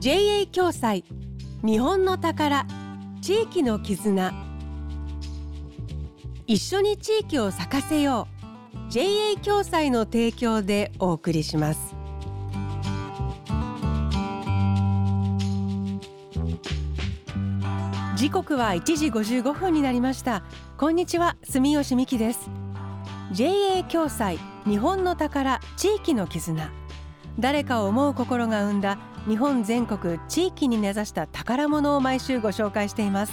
JA 共済。日本の宝。地域の絆。一緒に地域を咲かせよう。JA 共済の提供でお送りします。時刻は1時55分になりました。こんにちは。住吉美希です。JA 共済。日本の宝。地域の絆。誰かを思う心が生んだ日本全国地域に根ざした宝物を毎週ご紹介しています。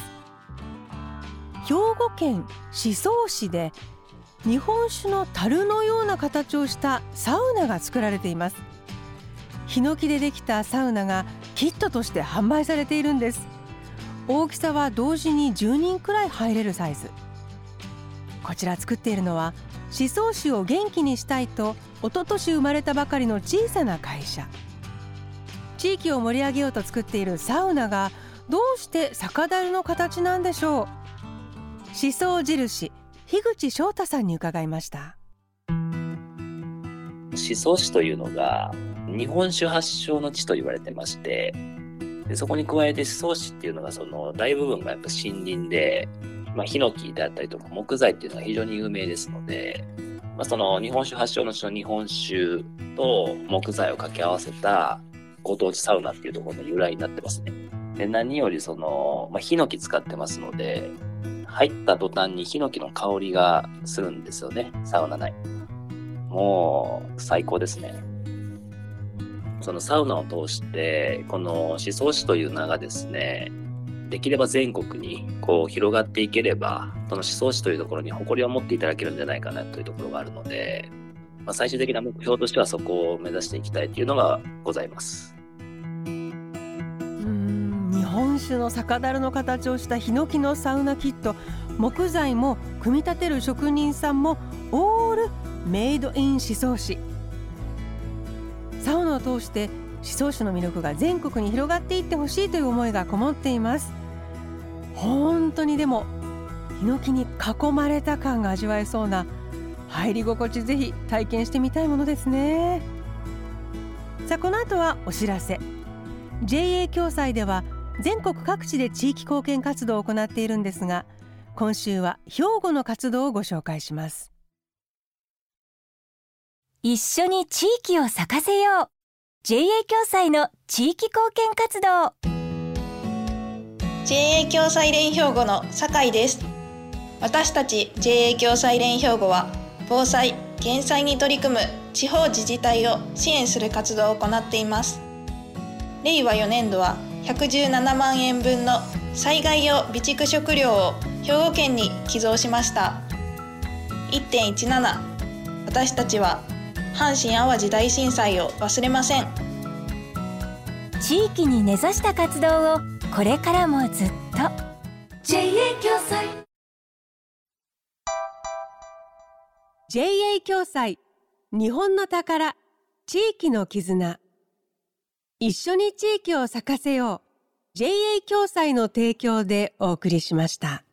兵庫県宍粟市で日本酒の樽のような形をしたサウナが作られています。ヒノキでできたサウナがキットとして販売されているんです。大きさは同時に10人くらい入れるサイズ。こちら作っているのは宍粟市を元気にしたいと一昨年生まれたばかりの小さな会社。地域を盛り上げようと作っているサウナがどうして酒樽の形なんでしょう？思想印樋口翔太さんに伺いました。思想市というのが日本酒発祥の地と言われてましてでそこに加えて思想市っていうのがその大部分がやっぱ森林で、まあ、ヒノキであったりとか木材っていうのが非常に有名ですので、まあ、その日本酒発祥の地の日本酒と木材を掛け合わせたご当地サウナっていうところの由来になってますね。で、何よりその、まあ、ヒノキ使ってますので、入った途端にヒノキの香りがするんですよね、サウナ内。もう、最高ですね。そのサウナを通して、この思想市という名がですね、できれば全国にこう広がっていければ、その思想市というところに誇りを持っていただけるんじゃないかなというところがあるので、まあ、最終的な目標としてはそこを目指していきたいというのがございます。酒の酒樽の形をしたヒノキのサウナキット木材も組み立てる職人さんもオールメイドイン思想市サウナを通して思想市の魅力が全国に広がっていってほしいという思いがこもっています。本当にでもヒノキに囲まれた感が味わえそうな入り心地ぜひ体験してみたいものですね。さあこの後はお知らせ。JA 共済では全国各地で地域貢献活動を行っているんですが今週は兵庫の活動をご紹介します。一緒に地域を咲かせよう。JA 共済の地域貢献活動。JA 共済連兵庫の酒井です。私たち JA 共済連兵庫は防災・減災に取り組む地方自治体を支援する活動を行っています。令和4年度は117万円分の災害用備蓄食料を兵庫県に寄贈しました。1.17私たちは阪神・淡路大震災を忘れません。地域に根ざした活動をこれからもずっと。JA 共済。JA 共済。日本の宝。地域の絆一緒に地域を咲かせよう JA 共済の提供でお送りしました。